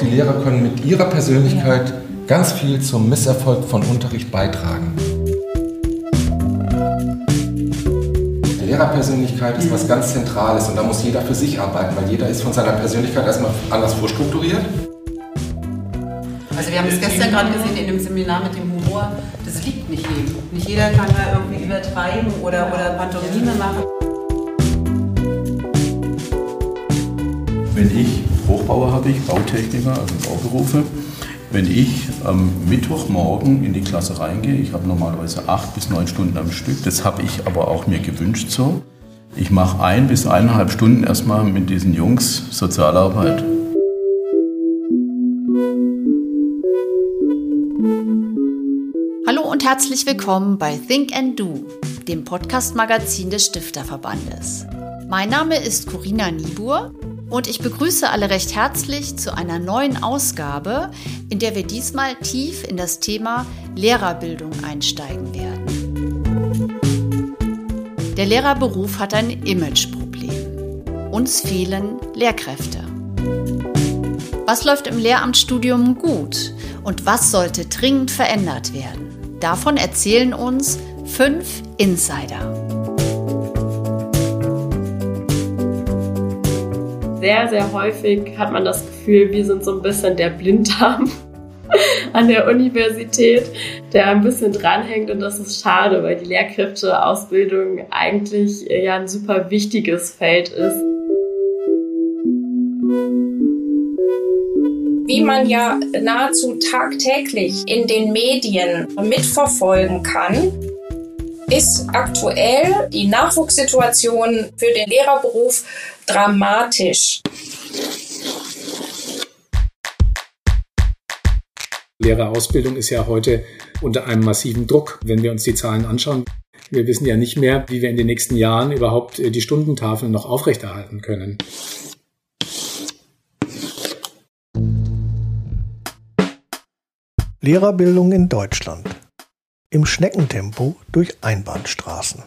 die Lehrer können mit ihrer Persönlichkeit ganz viel zum Misserfolg von Unterricht beitragen. Die Lehrerpersönlichkeit ist was ganz Zentrales und da muss jeder für sich arbeiten, weil jeder ist von seiner Persönlichkeit erstmal anders vorstrukturiert. Also wir haben es gestern gerade gesehen in dem Seminar mit dem Humor, das liegt nicht jedem. Nicht jeder kann da irgendwie übertreiben oder, oder Pantomime machen. Wenn ich Hochbauer habe ich, Bautechniker, also Bauberufe, wenn ich am Mittwochmorgen in die Klasse reingehe, ich habe normalerweise acht bis neun Stunden am Stück, das habe ich aber auch mir gewünscht so. Ich mache ein bis eineinhalb Stunden erstmal mit diesen Jungs Sozialarbeit. Hallo und herzlich willkommen bei Think and Do, dem Podcast-Magazin des Stifterverbandes. Mein Name ist Corinna Niebuhr und ich begrüße alle recht herzlich zu einer neuen Ausgabe, in der wir diesmal tief in das Thema Lehrerbildung einsteigen werden. Der Lehrerberuf hat ein Imageproblem. Uns fehlen Lehrkräfte. Was läuft im Lehramtsstudium gut und was sollte dringend verändert werden? Davon erzählen uns fünf Insider. Sehr, sehr häufig hat man das Gefühl, wir sind so ein bisschen der Blinddarm an der Universität, der ein bisschen dranhängt und das ist schade, weil die Lehrkräfteausbildung eigentlich ja ein super wichtiges Feld ist. Wie man ja nahezu tagtäglich in den Medien mitverfolgen kann, ist aktuell die Nachwuchssituation für den Lehrerberuf dramatisch. Lehrerausbildung ist ja heute unter einem massiven Druck, wenn wir uns die Zahlen anschauen. Wir wissen ja nicht mehr, wie wir in den nächsten Jahren überhaupt äh, die Stundentafeln noch aufrechterhalten können. Lehrerbildung in Deutschland. Im Schneckentempo durch Einbahnstraßen.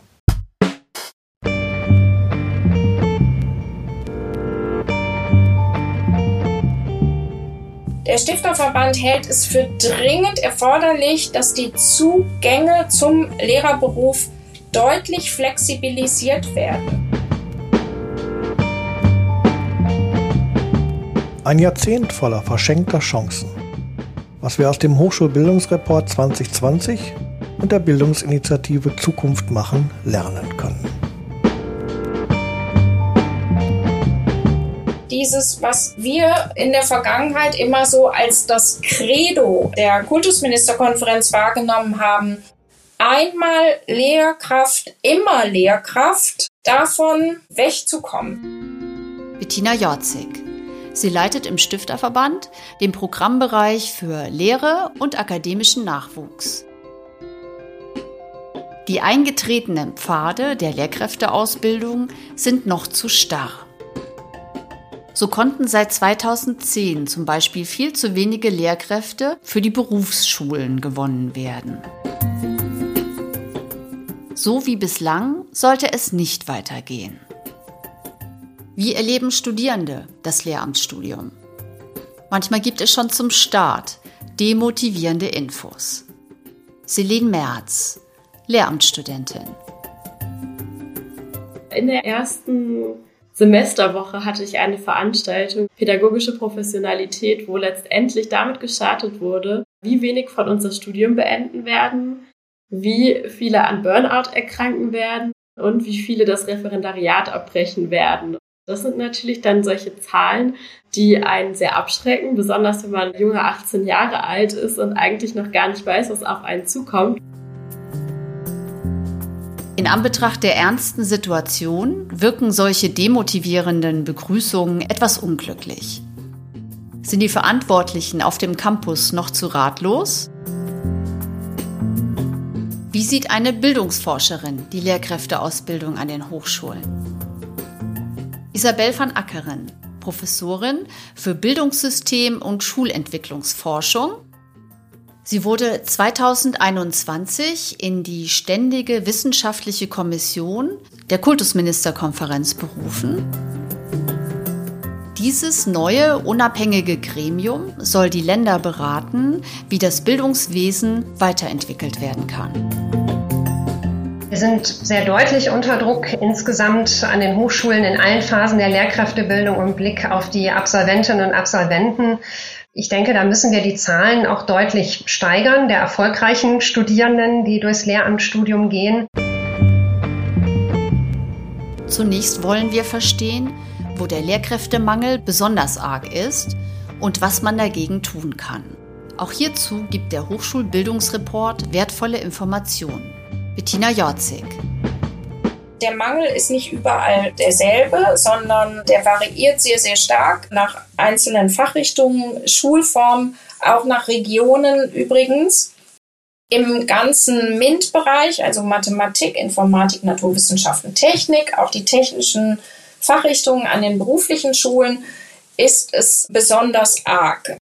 Der Stifterverband hält es für dringend erforderlich, dass die Zugänge zum Lehrerberuf deutlich flexibilisiert werden. Ein Jahrzehnt voller verschenkter Chancen. Was wir aus dem Hochschulbildungsreport 2020 und der Bildungsinitiative Zukunft machen lernen können. Dieses, was wir in der Vergangenheit immer so als das Credo der Kultusministerkonferenz wahrgenommen haben. Einmal Lehrkraft, immer Lehrkraft, davon wegzukommen. Bettina Jorzig. Sie leitet im Stifterverband den Programmbereich für Lehre und akademischen Nachwuchs. Die eingetretenen Pfade der Lehrkräfteausbildung sind noch zu starr. So konnten seit 2010 zum Beispiel viel zu wenige Lehrkräfte für die Berufsschulen gewonnen werden. So wie bislang sollte es nicht weitergehen. Wie erleben Studierende das Lehramtsstudium? Manchmal gibt es schon zum Start demotivierende Infos. Celine Merz, Lehramtsstudentin. In der ersten Semesterwoche hatte ich eine Veranstaltung Pädagogische Professionalität, wo letztendlich damit gestartet wurde, wie wenig von uns das Studium beenden werden, wie viele an Burnout erkranken werden und wie viele das Referendariat abbrechen werden. Das sind natürlich dann solche Zahlen, die einen sehr abschrecken, besonders wenn man junge 18 Jahre alt ist und eigentlich noch gar nicht weiß, was auf einen zukommt. In Anbetracht der ernsten Situation wirken solche demotivierenden Begrüßungen etwas unglücklich. Sind die Verantwortlichen auf dem Campus noch zu ratlos? Wie sieht eine Bildungsforscherin die Lehrkräfteausbildung an den Hochschulen? Isabel van Ackeren, Professorin für Bildungssystem und Schulentwicklungsforschung Sie wurde 2021 in die Ständige Wissenschaftliche Kommission der Kultusministerkonferenz berufen. Dieses neue unabhängige Gremium soll die Länder beraten, wie das Bildungswesen weiterentwickelt werden kann. Wir sind sehr deutlich unter Druck insgesamt an den Hochschulen in allen Phasen der Lehrkräftebildung im Blick auf die Absolventinnen und Absolventen. Ich denke, da müssen wir die Zahlen auch deutlich steigern, der erfolgreichen Studierenden, die durchs Lehramtsstudium gehen. Zunächst wollen wir verstehen, wo der Lehrkräftemangel besonders arg ist und was man dagegen tun kann. Auch hierzu gibt der Hochschulbildungsreport wertvolle Informationen. Bettina Jorzig. Der Mangel ist nicht überall derselbe, sondern der variiert sehr, sehr stark nach einzelnen Fachrichtungen, Schulformen, auch nach Regionen übrigens. Im ganzen MINT-Bereich, also Mathematik, Informatik, Naturwissenschaften, Technik, auch die technischen Fachrichtungen an den beruflichen Schulen, ist es besonders arg.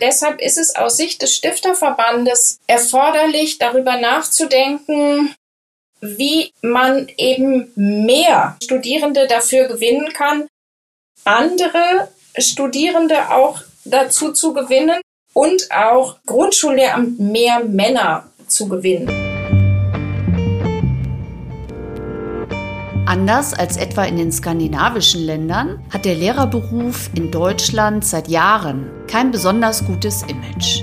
Deshalb ist es aus Sicht des Stifterverbandes erforderlich, darüber nachzudenken, wie man eben mehr Studierende dafür gewinnen kann, andere Studierende auch dazu zu gewinnen und auch Grundschullehramt mehr Männer zu gewinnen. Anders als etwa in den skandinavischen Ländern hat der Lehrerberuf in Deutschland seit Jahren kein besonders gutes Image.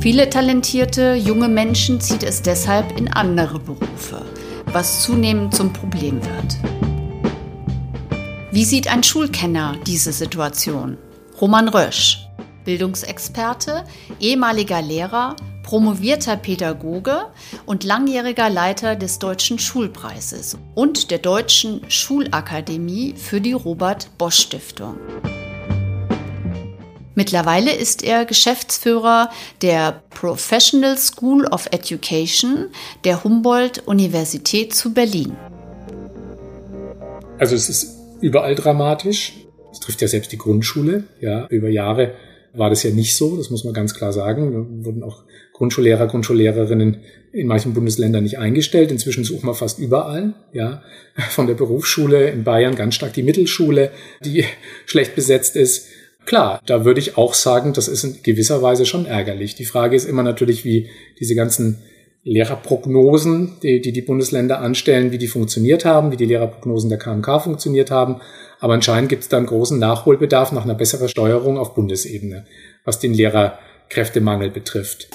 Viele talentierte junge Menschen zieht es deshalb in andere Berufe, was zunehmend zum Problem wird. Wie sieht ein Schulkenner diese Situation? Roman Rösch, Bildungsexperte, ehemaliger Lehrer promovierter Pädagoge und langjähriger Leiter des Deutschen Schulpreises und der Deutschen Schulakademie für die Robert Bosch Stiftung. Mittlerweile ist er Geschäftsführer der Professional School of Education der Humboldt-Universität zu Berlin. Also es ist überall dramatisch. Es trifft ja selbst die Grundschule. Ja, über Jahre war das ja nicht so, das muss man ganz klar sagen. Da wurden auch Grundschullehrer, Grundschullehrerinnen in manchen Bundesländern nicht eingestellt. Inzwischen suchen wir fast überall, ja. Von der Berufsschule in Bayern ganz stark die Mittelschule, die schlecht besetzt ist. Klar, da würde ich auch sagen, das ist in gewisser Weise schon ärgerlich. Die Frage ist immer natürlich, wie diese ganzen Lehrerprognosen, die, die die Bundesländer anstellen, wie die funktioniert haben, wie die Lehrerprognosen der KMK funktioniert haben. Aber anscheinend gibt es da einen großen Nachholbedarf nach einer besseren Steuerung auf Bundesebene, was den Lehrerkräftemangel betrifft.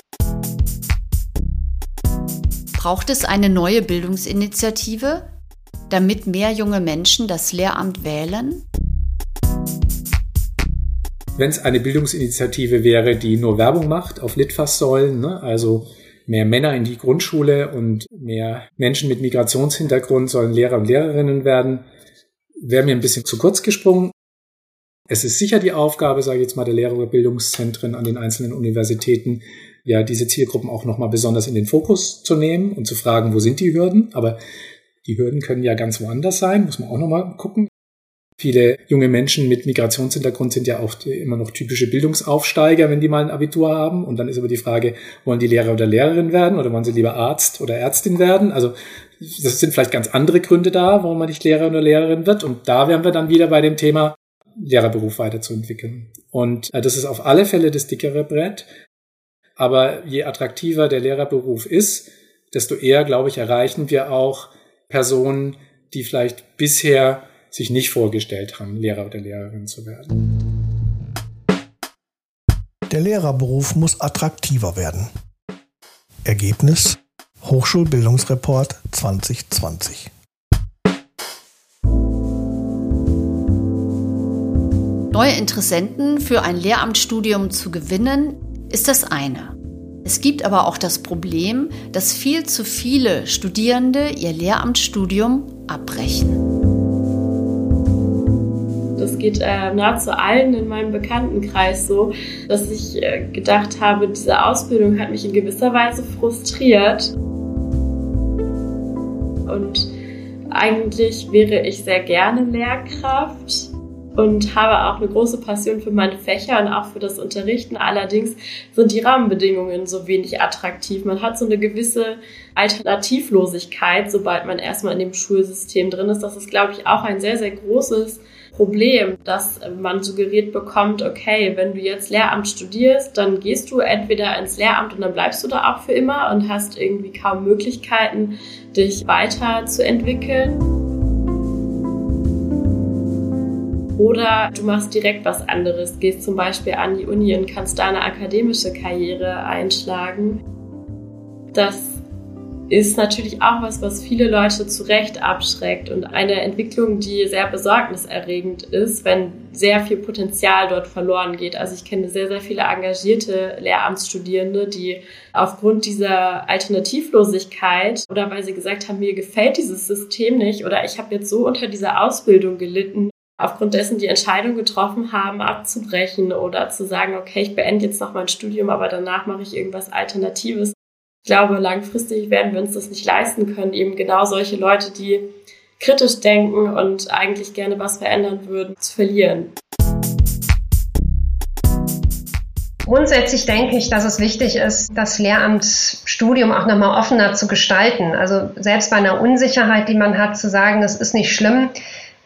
Braucht es eine neue Bildungsinitiative, damit mehr junge Menschen das Lehramt wählen? Wenn es eine Bildungsinitiative wäre, die nur Werbung macht auf Litfaßsäulen, ne, also mehr Männer in die Grundschule und mehr Menschen mit Migrationshintergrund sollen Lehrer und Lehrerinnen werden, wäre mir ein bisschen zu kurz gesprungen. Es ist sicher die Aufgabe, sage ich jetzt mal, der Lehrerbildungszentren an den einzelnen Universitäten, ja, diese Zielgruppen auch nochmal besonders in den Fokus zu nehmen und zu fragen, wo sind die Hürden? Aber die Hürden können ja ganz woanders sein, muss man auch nochmal gucken. Viele junge Menschen mit Migrationshintergrund sind ja auch immer noch typische Bildungsaufsteiger, wenn die mal ein Abitur haben. Und dann ist aber die Frage, wollen die Lehrer oder Lehrerin werden oder wollen sie lieber Arzt oder Ärztin werden? Also das sind vielleicht ganz andere Gründe da, warum man nicht Lehrer oder Lehrerin wird. Und da wären wir dann wieder bei dem Thema, Lehrerberuf weiterzuentwickeln. Und äh, das ist auf alle Fälle das dickere Brett. Aber je attraktiver der Lehrerberuf ist, desto eher, glaube ich, erreichen wir auch Personen, die vielleicht bisher sich nicht vorgestellt haben, Lehrer oder Lehrerin zu werden. Der Lehrerberuf muss attraktiver werden. Ergebnis Hochschulbildungsreport 2020. Neue Interessenten für ein Lehramtsstudium zu gewinnen, ist das eine. Es gibt aber auch das Problem, dass viel zu viele Studierende ihr Lehramtsstudium abbrechen. Das geht äh, nahezu allen in meinem Bekanntenkreis so, dass ich äh, gedacht habe, diese Ausbildung hat mich in gewisser Weise frustriert. Und eigentlich wäre ich sehr gerne Lehrkraft. und habe auch eine große Passion für meine Fächer und auch für das Unterrichten. Allerdings sind die Rahmenbedingungen so wenig attraktiv. Man hat so eine gewisse Alternativlosigkeit, sobald man erstmal in dem Schulsystem drin ist. Das ist, glaube ich, auch ein sehr, sehr großes Problem, dass man suggeriert bekommt, okay, wenn du jetzt Lehramt studierst, dann gehst du entweder ins Lehramt und dann bleibst du da auch für immer und hast irgendwie kaum Möglichkeiten, dich weiterzuentwickeln. Oder du machst direkt was anderes, gehst zum Beispiel an die Uni und kannst da eine akademische Karriere einschlagen. Das ist natürlich auch was, was viele Leute zu Recht abschreckt und eine Entwicklung, die sehr besorgniserregend ist, wenn sehr viel Potenzial dort verloren geht. Also ich kenne sehr, sehr viele engagierte Lehramtsstudierende, die aufgrund dieser Alternativlosigkeit oder weil sie gesagt haben, mir gefällt dieses System nicht oder ich habe jetzt so unter dieser Ausbildung gelitten, aufgrund dessen die Entscheidung getroffen haben, abzubrechen oder zu sagen, okay, ich beende jetzt noch mein Studium, aber danach mache ich irgendwas Alternatives. Ich glaube, langfristig werden wir uns das nicht leisten können, eben genau solche Leute, die kritisch denken und eigentlich gerne was verändern würden, zu verlieren. Grundsätzlich denke ich, dass es wichtig ist, das Lehramtsstudium auch nochmal offener zu gestalten. Also selbst bei einer Unsicherheit, die man hat, zu sagen, es ist nicht schlimm,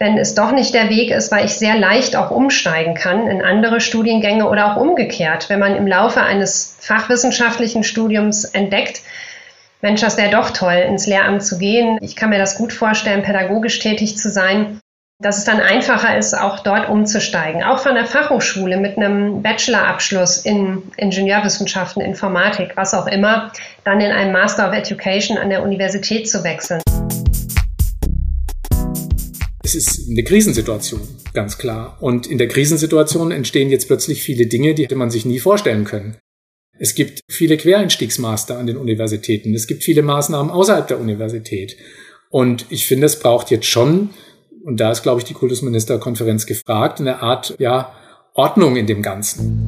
wenn es doch nicht der Weg ist, weil ich sehr leicht auch umsteigen kann in andere Studiengänge oder auch umgekehrt. Wenn man im Laufe eines fachwissenschaftlichen Studiums entdeckt, Mensch, das wäre doch toll, ins Lehramt zu gehen. Ich kann mir das gut vorstellen, pädagogisch tätig zu sein, dass es dann einfacher ist, auch dort umzusteigen. Auch von der Fachhochschule mit einem Bachelorabschluss in Ingenieurwissenschaften, Informatik, was auch immer, dann in einem Master of Education an der Universität zu wechseln. Es ist eine Krisensituation, ganz klar. Und in der Krisensituation entstehen jetzt plötzlich viele Dinge, die hätte man sich nie vorstellen können. Es gibt viele Quereinstiegsmaster an den Universitäten. Es gibt viele Maßnahmen außerhalb der Universität. Und ich finde, es braucht jetzt schon, und da ist, glaube ich, die Kultusministerkonferenz gefragt, eine Art, ja, Ordnung in dem Ganzen.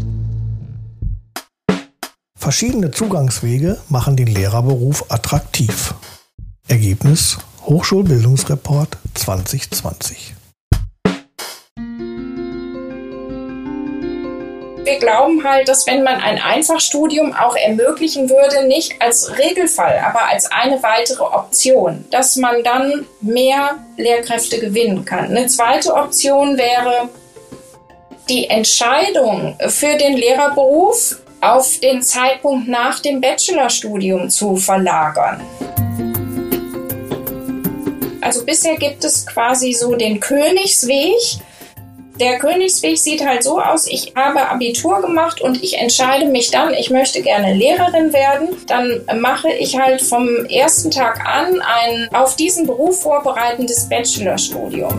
Verschiedene Zugangswege machen den Lehrerberuf attraktiv. Ergebnis Hochschulbildungsreport 2020. Wir glauben halt, dass wenn man ein Einfachstudium auch ermöglichen würde, nicht als Regelfall, aber als eine weitere Option, dass man dann mehr Lehrkräfte gewinnen kann. Eine zweite Option wäre, die Entscheidung für den Lehrerberuf auf den Zeitpunkt nach dem Bachelorstudium zu verlagern. Also bisher gibt es quasi so den Königsweg. Der Königsweg sieht halt so aus, ich habe Abitur gemacht und ich entscheide mich dann, ich möchte gerne Lehrerin werden. Dann mache ich halt vom ersten Tag an ein auf diesen Beruf vorbereitendes Bachelorstudium.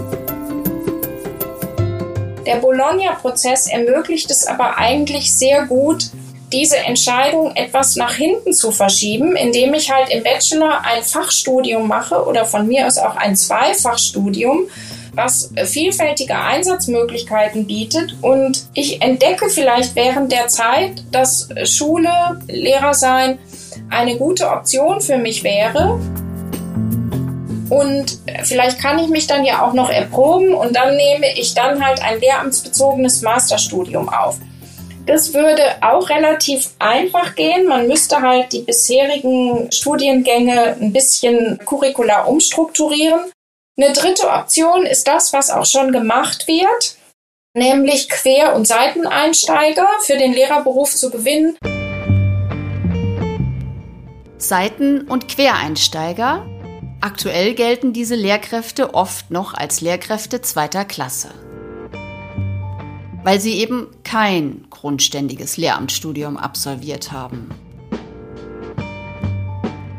Der Bologna-Prozess ermöglicht es aber eigentlich sehr gut, diese Entscheidung etwas nach hinten zu verschieben, indem ich halt im Bachelor ein Fachstudium mache oder von mir aus auch ein Zweifachstudium, was vielfältige Einsatzmöglichkeiten bietet. Und ich entdecke vielleicht während der Zeit, dass Schule, Lehrer sein eine gute Option für mich wäre. Und vielleicht kann ich mich dann ja auch noch erproben und dann nehme ich dann halt ein lehramtsbezogenes Masterstudium auf. Das würde auch relativ einfach gehen. Man müsste halt die bisherigen Studiengänge ein bisschen curricular umstrukturieren. Eine dritte Option ist das, was auch schon gemacht wird, nämlich Quer- und Seiteneinsteiger für den Lehrerberuf zu gewinnen. Seiten- und Quereinsteiger. Aktuell gelten diese Lehrkräfte oft noch als Lehrkräfte zweiter Klasse weil sie eben kein grundständiges Lehramtsstudium absolviert haben.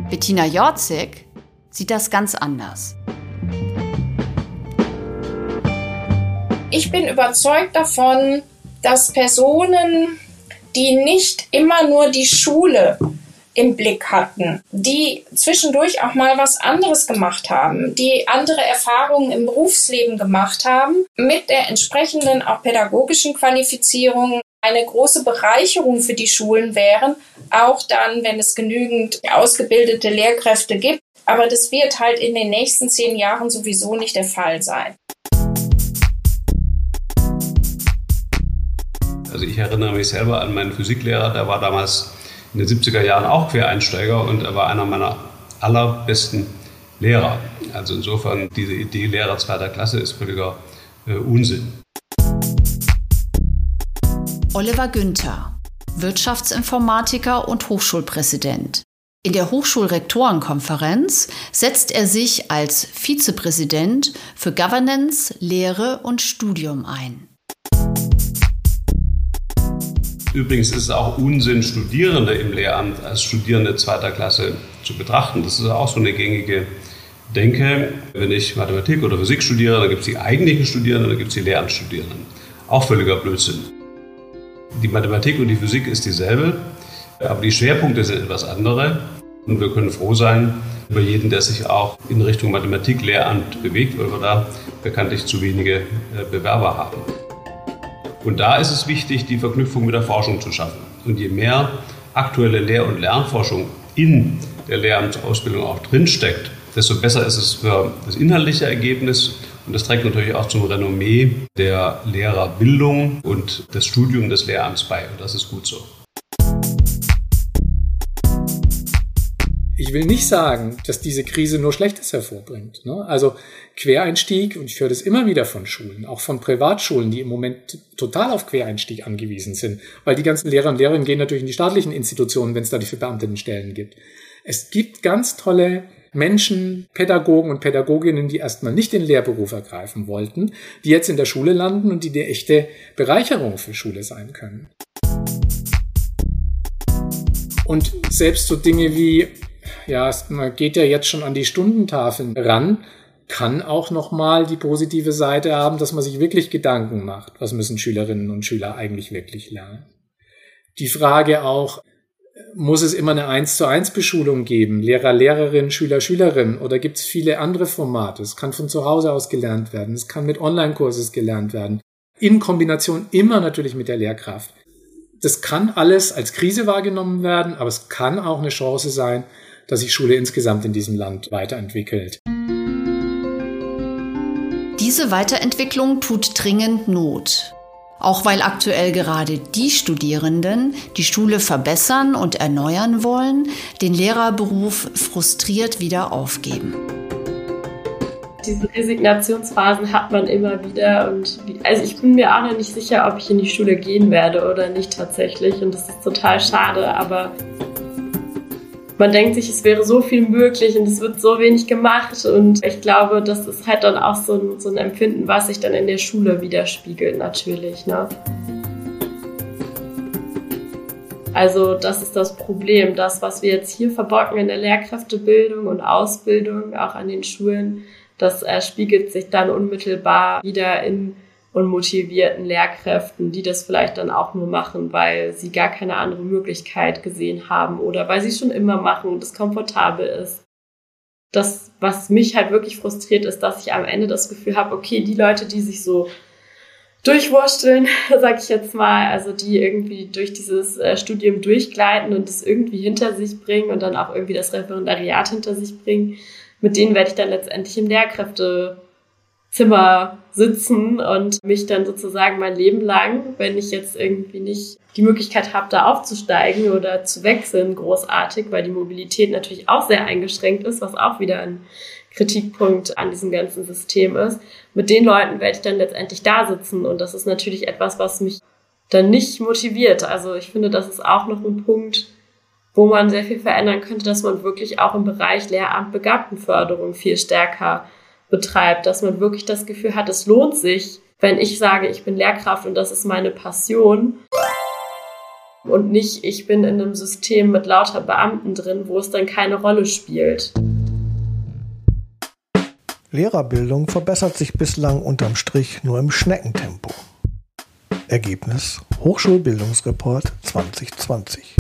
Bettina Jorzig sieht das ganz anders. Ich bin überzeugt davon, dass Personen, die nicht immer nur die Schule im Blick hatten, die zwischendurch auch mal was anderes gemacht haben, die andere Erfahrungen im Berufsleben gemacht haben, mit der entsprechenden auch pädagogischen Qualifizierung eine große Bereicherung für die Schulen wären, auch dann, wenn es genügend ausgebildete Lehrkräfte gibt. Aber das wird halt in den nächsten zehn Jahren sowieso nicht der Fall sein. Also ich erinnere mich selber an meinen Physiklehrer, der war damals in den 70er Jahren auch Quereinsteiger und er war einer meiner allerbesten Lehrer. Also insofern, diese Idee Lehrer zweiter Klasse ist völliger äh, Unsinn. Oliver Günther, Wirtschaftsinformatiker und Hochschulpräsident. In der Hochschulrektorenkonferenz setzt er sich als Vizepräsident für Governance, Lehre und Studium ein. Übrigens ist es auch Unsinn, Studierende im Lehramt als Studierende zweiter Klasse zu betrachten. Das ist auch so eine gängige Denke. Wenn ich Mathematik oder Physik studiere, dann gibt es die eigentlichen Studierenden, dann gibt es die Lehramtsstudierenden. Auch völliger Blödsinn. Die Mathematik und die Physik ist dieselbe, aber die Schwerpunkte sind etwas andere. Und wir können froh sein über jeden, der sich auch in Richtung Mathematik-Lehramt bewegt, weil wir da bekanntlich zu wenige äh, Bewerber haben. Und da ist es wichtig, die Verknüpfung mit der Forschung zu schaffen. Und je mehr aktuelle Lehr- und Lernforschung in der Lehramtsausbildung auch drinsteckt, desto besser ist es für das inhaltliche Ergebnis und das trägt natürlich auch zum Renommee der Lehrerbildung und des Studiums des Lehramts bei. Und das ist gut so. Ich will nicht sagen, dass diese Krise nur Schlechtes hervorbringt. Ne? Also Quereinstieg, und ich höre das immer wieder von Schulen, auch von Privatschulen, die im Moment total auf Quereinstieg angewiesen sind, weil die ganzen Lehrer und Lehrerinnen gehen natürlich in die staatlichen Institutionen, wenn es da die Verbeamtenstellen gibt. Es gibt ganz tolle Menschen, Pädagogen und Pädagoginnen, die erstmal nicht den Lehrberuf ergreifen wollten, die jetzt in der Schule landen und die eine echte Bereicherung für Schule sein können. Und selbst so Dinge wie ja, man geht ja jetzt schon an die Stundentafeln ran, kann auch nochmal die positive Seite haben, dass man sich wirklich Gedanken macht, was müssen Schülerinnen und Schüler eigentlich wirklich lernen. Die Frage auch, muss es immer eine 1 zu 1 Beschulung geben, Lehrer, Lehrerin, Schüler, Schülerin, oder gibt es viele andere Formate? Es kann von zu Hause aus gelernt werden, es kann mit Online-Kurses gelernt werden, in Kombination immer natürlich mit der Lehrkraft. Das kann alles als Krise wahrgenommen werden, aber es kann auch eine Chance sein, dass sich Schule insgesamt in diesem Land weiterentwickelt. Diese Weiterentwicklung tut dringend Not. Auch weil aktuell gerade die Studierenden, die Schule verbessern und erneuern wollen, den Lehrerberuf frustriert wieder aufgeben. Diese Resignationsphasen hat man immer wieder und also ich bin mir auch noch nicht sicher, ob ich in die Schule gehen werde oder nicht tatsächlich und das ist total schade, aber man denkt sich, es wäre so viel möglich und es wird so wenig gemacht. Und ich glaube, das ist halt dann auch so ein, so ein Empfinden, was sich dann in der Schule widerspiegelt, natürlich. Ne? Also das ist das Problem. Das, was wir jetzt hier verbocken in der Lehrkräftebildung und Ausbildung, auch an den Schulen, das erspiegelt sich dann unmittelbar wieder in und motivierten Lehrkräften, die das vielleicht dann auch nur machen, weil sie gar keine andere Möglichkeit gesehen haben oder weil sie es schon immer machen und es komfortabel ist. Das, was mich halt wirklich frustriert, ist, dass ich am Ende das Gefühl habe, okay, die Leute, die sich so durchwursteln, sag ich jetzt mal, also die irgendwie durch dieses äh, Studium durchgleiten und es irgendwie hinter sich bringen und dann auch irgendwie das Referendariat hinter sich bringen, mit denen werde ich dann letztendlich im Lehrkräfte Zimmer sitzen und mich dann sozusagen mein Leben lang, wenn ich jetzt irgendwie nicht die Möglichkeit habe, da aufzusteigen oder zu wechseln, großartig, weil die Mobilität natürlich auch sehr eingeschränkt ist, was auch wieder ein Kritikpunkt an diesem ganzen System ist. Mit den Leuten werde ich dann letztendlich da sitzen und das ist natürlich etwas, was mich dann nicht motiviert. Also ich finde, das ist auch noch ein Punkt, wo man sehr viel verändern könnte, dass man wirklich auch im Bereich Lehramt Begabtenförderung viel stärker betreibt, dass man wirklich das Gefühl hat, es lohnt sich, wenn ich sage, ich bin Lehrkraft und das ist meine Passion und nicht, ich bin in einem System mit lauter Beamten drin, wo es dann keine Rolle spielt. Lehrerbildung verbessert sich bislang unterm Strich nur im Schneckentempo. Ergebnis Hochschulbildungsreport 2020.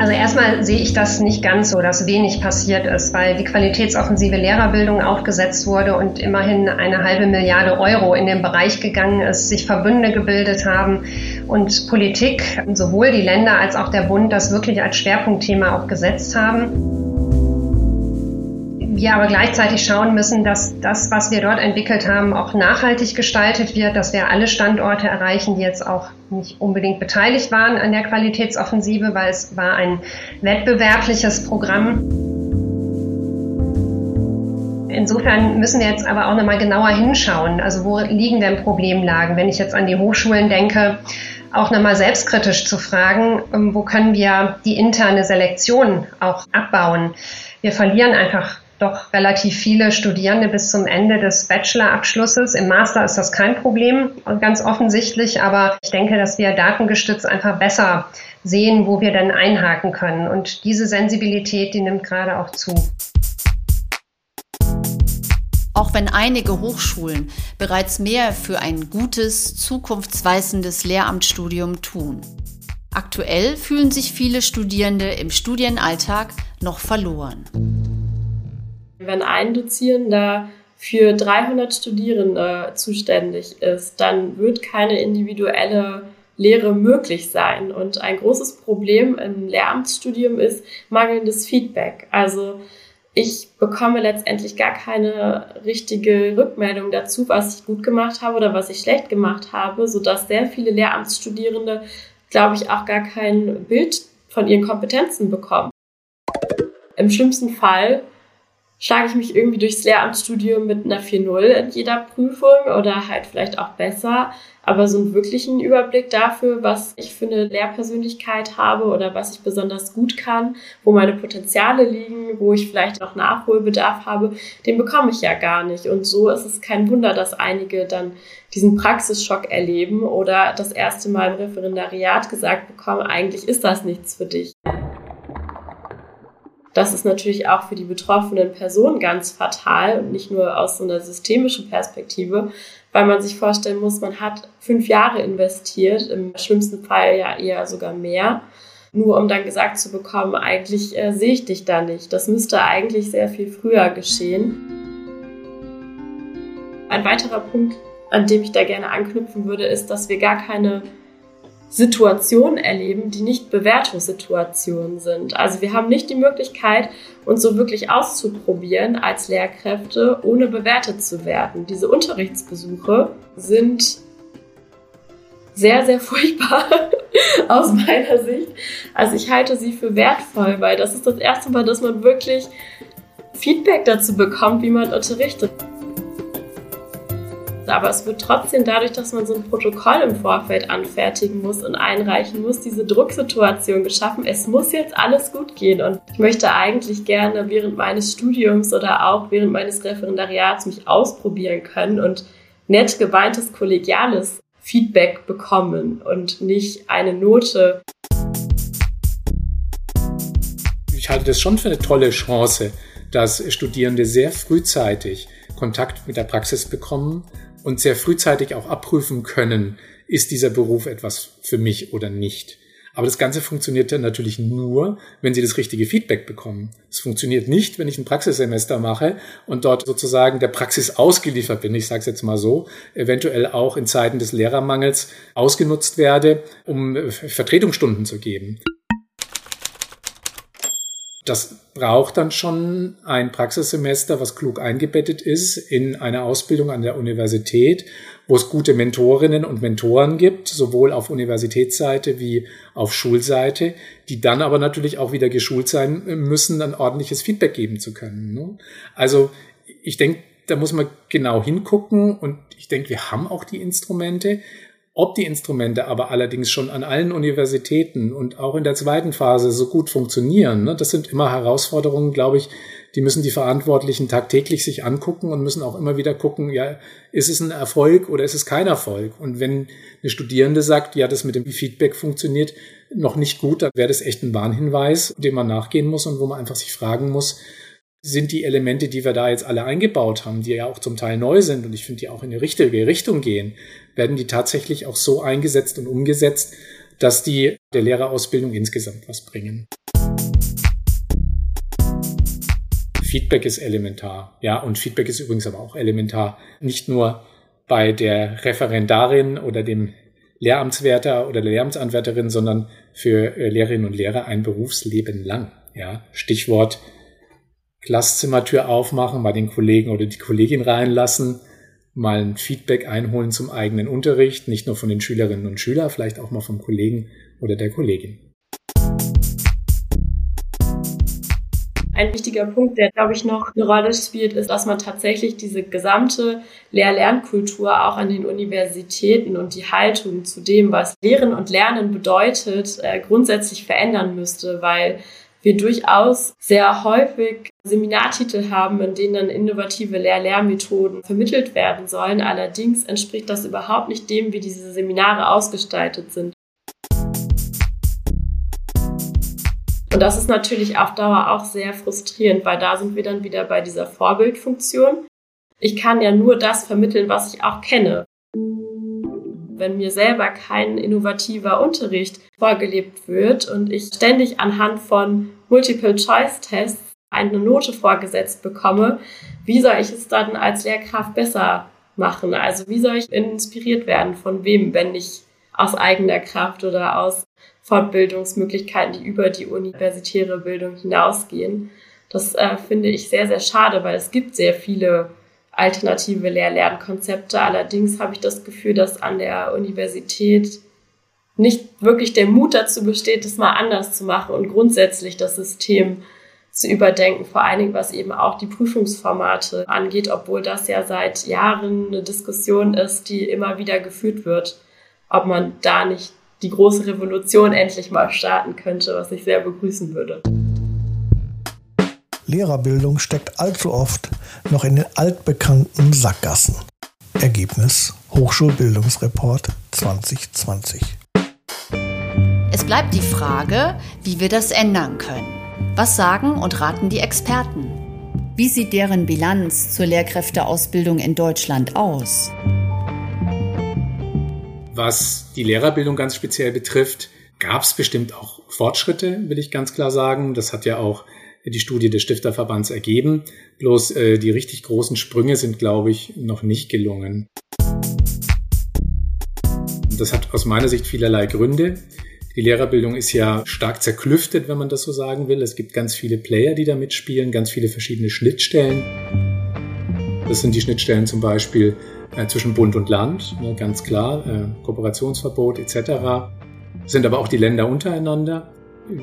Also erstmal sehe ich das nicht ganz so, dass wenig passiert ist, weil die qualitätsoffensive Lehrerbildung aufgesetzt wurde und immerhin eine halbe Milliarde Euro in den Bereich gegangen ist, sich Verbünde gebildet haben und Politik, sowohl die Länder als auch der Bund, das wirklich als Schwerpunktthema auch gesetzt haben wir aber gleichzeitig schauen müssen, dass das, was wir dort entwickelt haben, auch nachhaltig gestaltet wird, dass wir alle Standorte erreichen, die jetzt auch nicht unbedingt beteiligt waren an der Qualitätsoffensive, weil es war ein wettbewerbliches Programm. Insofern müssen wir jetzt aber auch nochmal genauer hinschauen. Also wo liegen denn Problemlagen? Wenn ich jetzt an die Hochschulen denke, auch nochmal selbstkritisch zu fragen, ähm, wo können wir die interne Selektion auch abbauen? Wir verlieren einfach doch relativ viele Studierende bis zum Ende des Bachelorabschlusses. Im Master ist das kein Problem, ganz offensichtlich, aber ich denke, dass wir datengestützt einfach besser sehen, wo wir denn einhaken können. Und diese Sensibilität, die nimmt gerade auch zu. Auch wenn einige Hochschulen bereits mehr für ein gutes, zukunftsweisendes Lehramtsstudium tun. Aktuell fühlen sich viele Studierende im Studienalltag noch verloren. Wenn ein Dozierender für 300 Studierende zuständig ist, dann wird keine individuelle Lehre möglich sein. Und ein großes Problem im Lehramtsstudium ist mangelndes Feedback. Also ich bekomme letztendlich gar keine richtige Rückmeldung dazu, was ich gut gemacht habe oder was ich schlecht gemacht habe, sodass sehr viele Lehramtsstudierende, glaube ich, auch gar kein Bild von ihren Kompetenzen bekommen. Im schlimmsten Fall schlage ich mich irgendwie durchs Lehramtsstudium mit einer 4.0 in jeder Prüfung oder halt vielleicht auch besser. Aber so einen wirklichen Überblick dafür, was ich für eine Lehrpersönlichkeit habe oder was ich besonders gut kann, wo meine Potenziale liegen, wo ich vielleicht noch Nachholbedarf habe, den bekomme ich ja gar nicht. Und so ist es kein Wunder, dass einige dann diesen Praxisschock erleben oder das erste Mal im Referendariat gesagt bekommen, eigentlich ist das nichts für dich. Das ist natürlich auch für die betroffenen Personen ganz fatal und nicht nur aus so einer systemischen Perspektive, weil man sich vorstellen muss, man hat fünf Jahre investiert, im schlimmsten Fall ja eher sogar mehr, nur um dann gesagt zu bekommen, eigentlich äh, sehe ich dich da nicht. Das müsste eigentlich sehr viel früher geschehen. Ein weiterer Punkt, an dem ich da gerne anknüpfen würde, ist, dass wir gar keine Situationen erleben, die nicht Bewertungssituationen sind. Also wir haben nicht die Möglichkeit, uns so wirklich auszuprobieren als Lehrkräfte, ohne bewertet zu werden. Diese Unterrichtsbesuche sind sehr, sehr furchtbar aus meiner Sicht. Also ich halte sie für wertvoll, weil das ist das erste Mal, dass man wirklich Feedback dazu bekommt, wie man unterrichtet aber es wird trotzdem dadurch, dass man so ein Protokoll im Vorfeld anfertigen muss und einreichen muss, diese Drucksituation geschaffen. Es muss jetzt alles gut gehen und ich möchte eigentlich gerne während meines Studiums oder auch während meines Referendariats mich ausprobieren können und nett gemeintes kollegiales Feedback bekommen und nicht eine Note. Ich halte das schon für eine tolle Chance, dass Studierende sehr frühzeitig Kontakt mit der Praxis bekommen und sehr frühzeitig auch abprüfen können, ist dieser Beruf etwas für mich oder nicht. Aber das Ganze funktioniert dann natürlich nur, wenn Sie das richtige Feedback bekommen. Es funktioniert nicht, wenn ich ein Praxissemester mache und dort sozusagen der Praxis ausgeliefert bin, ich sage es jetzt mal so, eventuell auch in Zeiten des Lehrermangels ausgenutzt werde, um Vertretungsstunden zu geben. Das braucht dann schon ein Praxissemester, was klug eingebettet ist in eine Ausbildung an der Universität, wo es gute Mentorinnen und Mentoren gibt, sowohl auf Universitätsseite wie auf Schulseite, die dann aber natürlich auch wieder geschult sein müssen, dann ordentliches Feedback geben zu können. Ne? Also ich denke, da muss man genau hingucken und ich denke, wir haben auch die Instrumente. Ob die Instrumente aber allerdings schon an allen Universitäten und auch in der zweiten Phase so gut funktionieren, ne, das sind immer Herausforderungen, glaube ich, die müssen die Verantwortlichen tagtäglich sich angucken und müssen auch immer wieder gucken, ja, ist es ein Erfolg oder ist es kein Erfolg? Und wenn eine Studierende sagt, ja, das mit dem Feedback funktioniert noch nicht gut, dann wäre das echt ein Warnhinweis, dem man nachgehen muss und wo man einfach sich fragen muss, sind die Elemente, die wir da jetzt alle eingebaut haben, die ja auch zum Teil neu sind und ich finde, die auch in die richtige Richtung gehen, werden die tatsächlich auch so eingesetzt und umgesetzt, dass die der Lehrerausbildung insgesamt was bringen. Feedback ist elementar. Ja, und Feedback ist übrigens aber auch elementar. Nicht nur bei der Referendarin oder dem Lehramtswärter oder der Lehramtsanwärterin, sondern für äh, Lehrerinnen und Lehrer ein Berufsleben lang. Ja, Stichwort Klasszimmertür aufmachen, mal den Kollegen oder die Kollegin reinlassen, mal ein Feedback einholen zum eigenen Unterricht, nicht nur von den Schülerinnen und Schülern, vielleicht auch mal vom Kollegen oder der Kollegin. Ein wichtiger Punkt, der, glaube ich, noch eine Rolle spielt, ist, dass man tatsächlich diese gesamte Lehr-Lernkultur auch an den Universitäten und die Haltung zu dem, was Lehren und Lernen bedeutet, äh, grundsätzlich verändern müsste, weil wir durchaus sehr häufig Seminartitel haben, in denen dann innovative Lehr-Lehrmethoden vermittelt werden sollen. Allerdings entspricht das überhaupt nicht dem, wie diese Seminare ausgestaltet sind. Und das ist natürlich auf Dauer auch sehr frustrierend, weil da sind wir dann wieder bei dieser Vorbildfunktion. Ich kann ja nur das vermitteln, was ich auch kenne. Wenn mir selber kein innovativer Unterricht vorgelebt wird und ich ständig anhand von Multiple-Choice-Tests eine Note vorgesetzt bekomme, wie soll ich es dann als Lehrkraft besser machen? Also wie soll ich inspiriert werden? Von wem, wenn nicht aus eigener Kraft oder aus Fortbildungsmöglichkeiten, die über die universitäre Bildung hinausgehen. Das äh, finde ich sehr, sehr schade, weil es gibt sehr viele alternative Lehr-Lernkonzepte. Allerdings habe ich das Gefühl, dass an der Universität nicht wirklich der Mut dazu besteht, das mal anders zu machen und grundsätzlich das System zu überdenken, vor allen Dingen was eben auch die Prüfungsformate angeht, obwohl das ja seit Jahren eine Diskussion ist, die immer wieder geführt wird, ob man da nicht die große Revolution endlich mal starten könnte, was ich sehr begrüßen würde. Lehrerbildung steckt allzu oft noch in den altbekannten Sackgassen. Ergebnis Hochschulbildungsreport 2020. Es bleibt die Frage, wie wir das ändern können. Was sagen und raten die Experten? Wie sieht deren Bilanz zur Lehrkräfteausbildung in Deutschland aus? Was die Lehrerbildung ganz speziell betrifft, gab es bestimmt auch Fortschritte, will ich ganz klar sagen. Das hat ja auch die Studie des Stifterverbands ergeben. Bloß äh, die richtig großen Sprünge sind, glaube ich, noch nicht gelungen. Das hat aus meiner Sicht vielerlei Gründe. Die Lehrerbildung ist ja stark zerklüftet, wenn man das so sagen will. Es gibt ganz viele Player, die da mitspielen, ganz viele verschiedene Schnittstellen. Das sind die Schnittstellen zum Beispiel äh, zwischen Bund und Land, ne, ganz klar, äh, Kooperationsverbot etc. sind aber auch die Länder untereinander,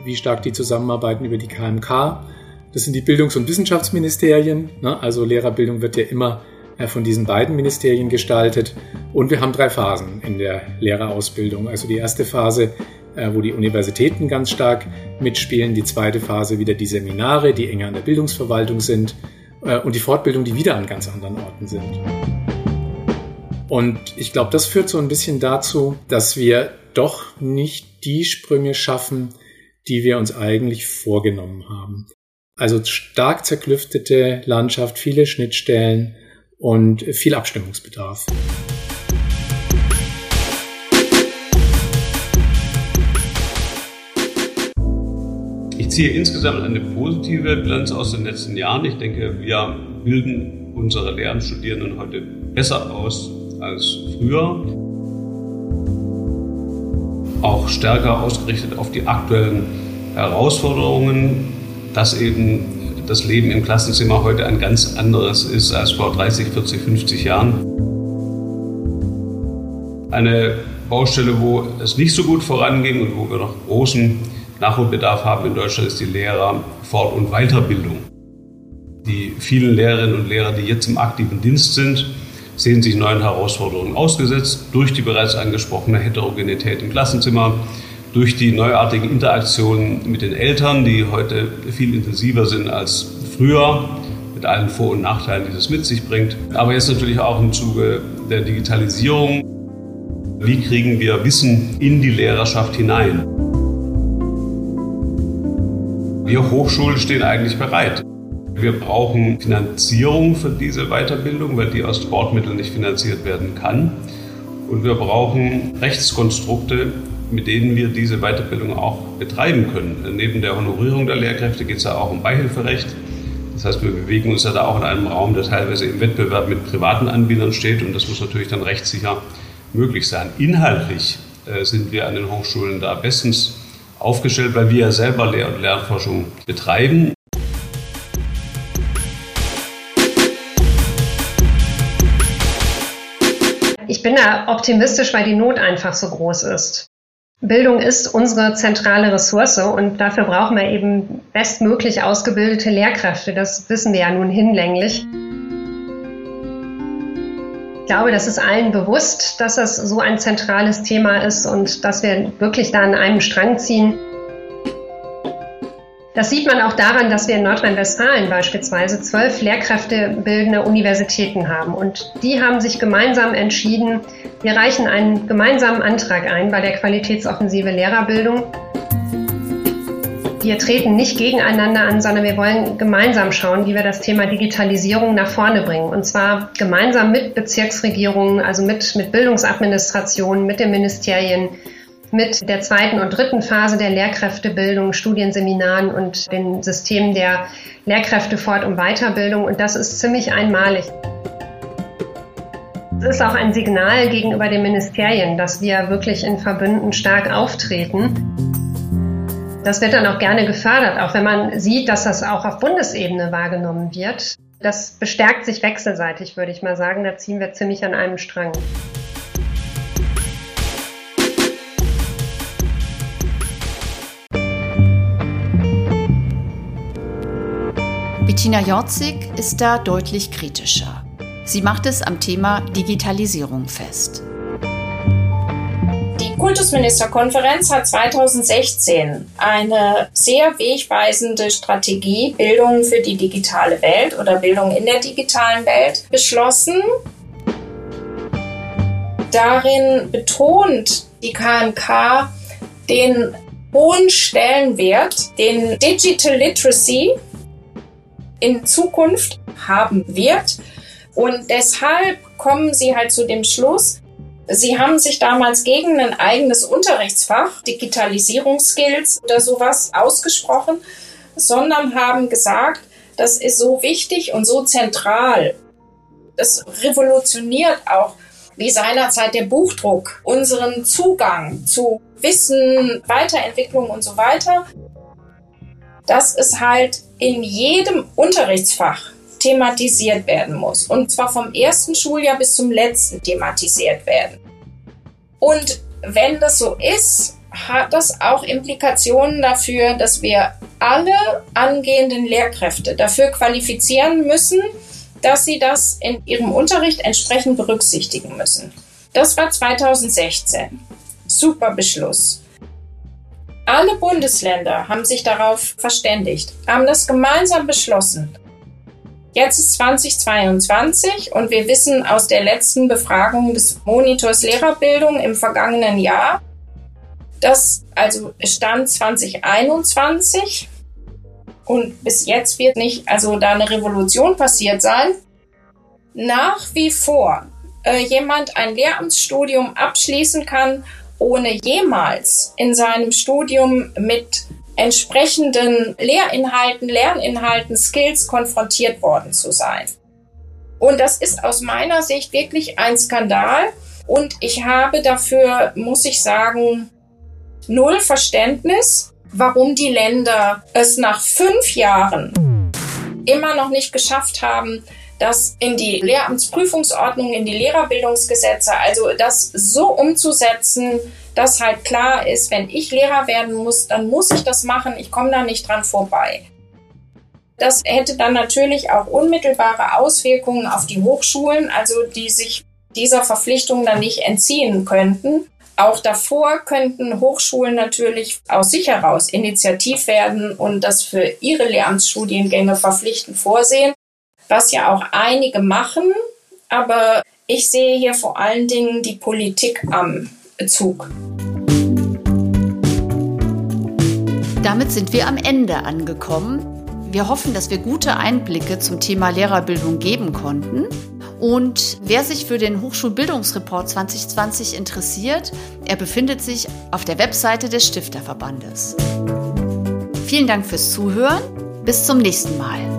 wie stark die zusammenarbeiten über die KMK. Das sind die Bildungs- und Wissenschaftsministerien, ne, also Lehrerbildung wird ja immer äh, von diesen beiden Ministerien gestaltet. Und wir haben drei Phasen in der Lehrerausbildung. Also die erste Phase, wo die Universitäten ganz stark mitspielen, die zweite Phase wieder die Seminare, die enger an der Bildungsverwaltung sind und die Fortbildung, die wieder an ganz anderen Orten sind. Und ich glaube, das führt so ein bisschen dazu, dass wir doch nicht die Sprünge schaffen, die wir uns eigentlich vorgenommen haben. Also stark zerklüftete Landschaft, viele Schnittstellen und viel Abstimmungsbedarf. Ich ziehe insgesamt eine positive Bilanz aus den letzten Jahren. Ich denke, wir bilden unsere Lehramtsstudierenden heute besser aus als früher. Auch stärker ausgerichtet auf die aktuellen Herausforderungen, dass eben das Leben im Klassenzimmer heute ein ganz anderes ist als vor 30, 40, 50 Jahren. Eine Baustelle, wo es nicht so gut voranging und wo wir noch großen Nachholbedarf haben in Deutschland, ist die Lehrer-, Fort- und Weiterbildung. Die vielen Lehrerinnen und Lehrer, die jetzt im aktiven Dienst sind, sehen sich neuen Herausforderungen ausgesetzt durch die bereits angesprochene Heterogenität im Klassenzimmer, durch die neuartigen Interaktionen mit den Eltern, die heute viel intensiver sind als früher, mit allen Vor- und Nachteilen, die das mit sich bringt. Aber jetzt natürlich auch im Zuge der Digitalisierung. Wie kriegen wir Wissen in die Lehrerschaft hinein? Wir Hochschulen stehen eigentlich bereit. Wir brauchen Finanzierung für diese Weiterbildung, weil die aus Sportmitteln nicht finanziert werden kann. Und wir brauchen Rechtskonstrukte, mit denen wir diese Weiterbildung auch betreiben können. Neben der Honorierung der Lehrkräfte geht es ja auch um Beihilferecht. Das heißt, wir bewegen uns ja da auch in einem Raum, der teilweise im Wettbewerb mit privaten Anbietern steht und das muss natürlich dann rechtssicher möglich sein. Inhaltlich äh, sind wir an den Hochschulen da bestens aufgestellt, weil wir ja selber Lehr- und Lernforschung betreiben. Ich bin da optimistisch, weil die Not einfach so groß ist. Bildung ist unsere zentrale Ressource und dafür brauchen wir eben bestmöglich ausgebildete Lehrkräfte. Das wissen wir ja nun hinlänglich. Ich glaube, das ist allen bewusst, dass das so ein zentrales Thema ist und dass wir wirklich da an einem Strang ziehen. Das sieht man auch daran, dass wir in Nordrhein-Westfalen beispielsweise zwölf lehrkräftebildende Universitäten haben. Und die haben sich gemeinsam entschieden, wir reichen einen gemeinsamen Antrag ein bei der Qualitätsoffensive Lehrerbildung. Wir treten nicht gegeneinander an, sondern wir wollen gemeinsam schauen, wie wir das Thema Digitalisierung nach vorne bringen. Und zwar gemeinsam mit Bezirksregierungen, also mit, mit Bildungsadministrationen, mit den Ministerien, mit der zweiten und dritten Phase der Lehrkräftebildung, Studienseminaren und den Systemen der Lehrkräftefort- und Weiterbildung. Und das ist ziemlich einmalig. Es ist auch ein Signal gegenüber den Ministerien, dass wir wirklich in Verbünden stark auftreten. Das wird dann auch gerne gefördert, auch wenn man sieht, dass das auch auf Bundesebene wahrgenommen wird. Das bestärkt sich wechselseitig, würde ich mal sagen. Da ziehen wir ziemlich an einem Strang. Bettina Jorzig ist da deutlich kritischer. Sie macht es am Thema Digitalisierung fest. Kultusministerkonferenz hat 2016 eine sehr wegweisende Strategie Bildung für die digitale Welt oder Bildung in der digitalen Welt beschlossen. Darin betont die KMK den hohen Stellenwert, den Digital Literacy in Zukunft haben wird. Und deshalb kommen sie halt zu dem Schluss, sie haben sich damals gegen ein eigenes Unterrichtsfach, Digitalisierungsskills oder sowas ausgesprochen, sondern haben gesagt, das ist so wichtig und so zentral. Das revolutioniert auch, wie seinerzeit der Buchdruck, unseren Zugang zu Wissen, Weiterentwicklung und so weiter dass es halt in jedem Unterrichtsfach thematisiert werden muss. Und zwar vom ersten Schuljahr bis zum letzten thematisiert werden. Und wenn das so ist, hat das auch Implikationen dafür, dass wir alle angehenden Lehrkräfte dafür qualifizieren müssen, dass sie das in ihrem Unterricht entsprechend berücksichtigen müssen. Das war 2016. Super Beschluss. Alle Bundesländer haben sich darauf verständigt, haben das gemeinsam beschlossen. Jetzt ist 2022 und wir wissen aus der letzten Befragung des Monitors Lehrerbildung im vergangenen Jahr, dass also Stand 2021 und bis jetzt wird nicht also da eine Revolution passiert sein, nach wie vor äh, jemand ein Lehramtsstudium abschließen kann ohne jemals in seinem Studium mit entsprechenden Lehrinhalten, Lerninhalten, Skills konfrontiert worden zu sein. Und das ist aus meiner Sicht wirklich ein Skandal. Und ich habe dafür, muss ich sagen, null Verständnis, warum die Länder es nach fünf Jahren immer noch nicht geschafft haben, das in die Lehramtsprüfungsordnung, in die Lehrerbildungsgesetze, also das so umzusetzen, dass halt klar ist, wenn ich Lehrer werden muss, dann muss ich das machen, ich komme da nicht dran vorbei. Das hätte dann natürlich auch unmittelbare Auswirkungen auf die Hochschulen, also die sich dieser Verpflichtung dann nicht entziehen könnten. Auch davor könnten Hochschulen natürlich aus sich heraus initiativ werden und das für ihre Lehramtsstudiengänge verpflichtend vorsehen was ja auch einige machen, aber ich sehe hier vor allen Dingen die Politik am Zug. Damit sind wir am Ende angekommen. Wir hoffen, dass wir gute Einblicke zum Thema Lehrerbildung geben konnten. Und wer sich für den Hochschulbildungsreport 2020 interessiert, er befindet sich auf der Webseite des Stifterverbandes. Vielen Dank fürs Zuhören. Bis zum nächsten Mal.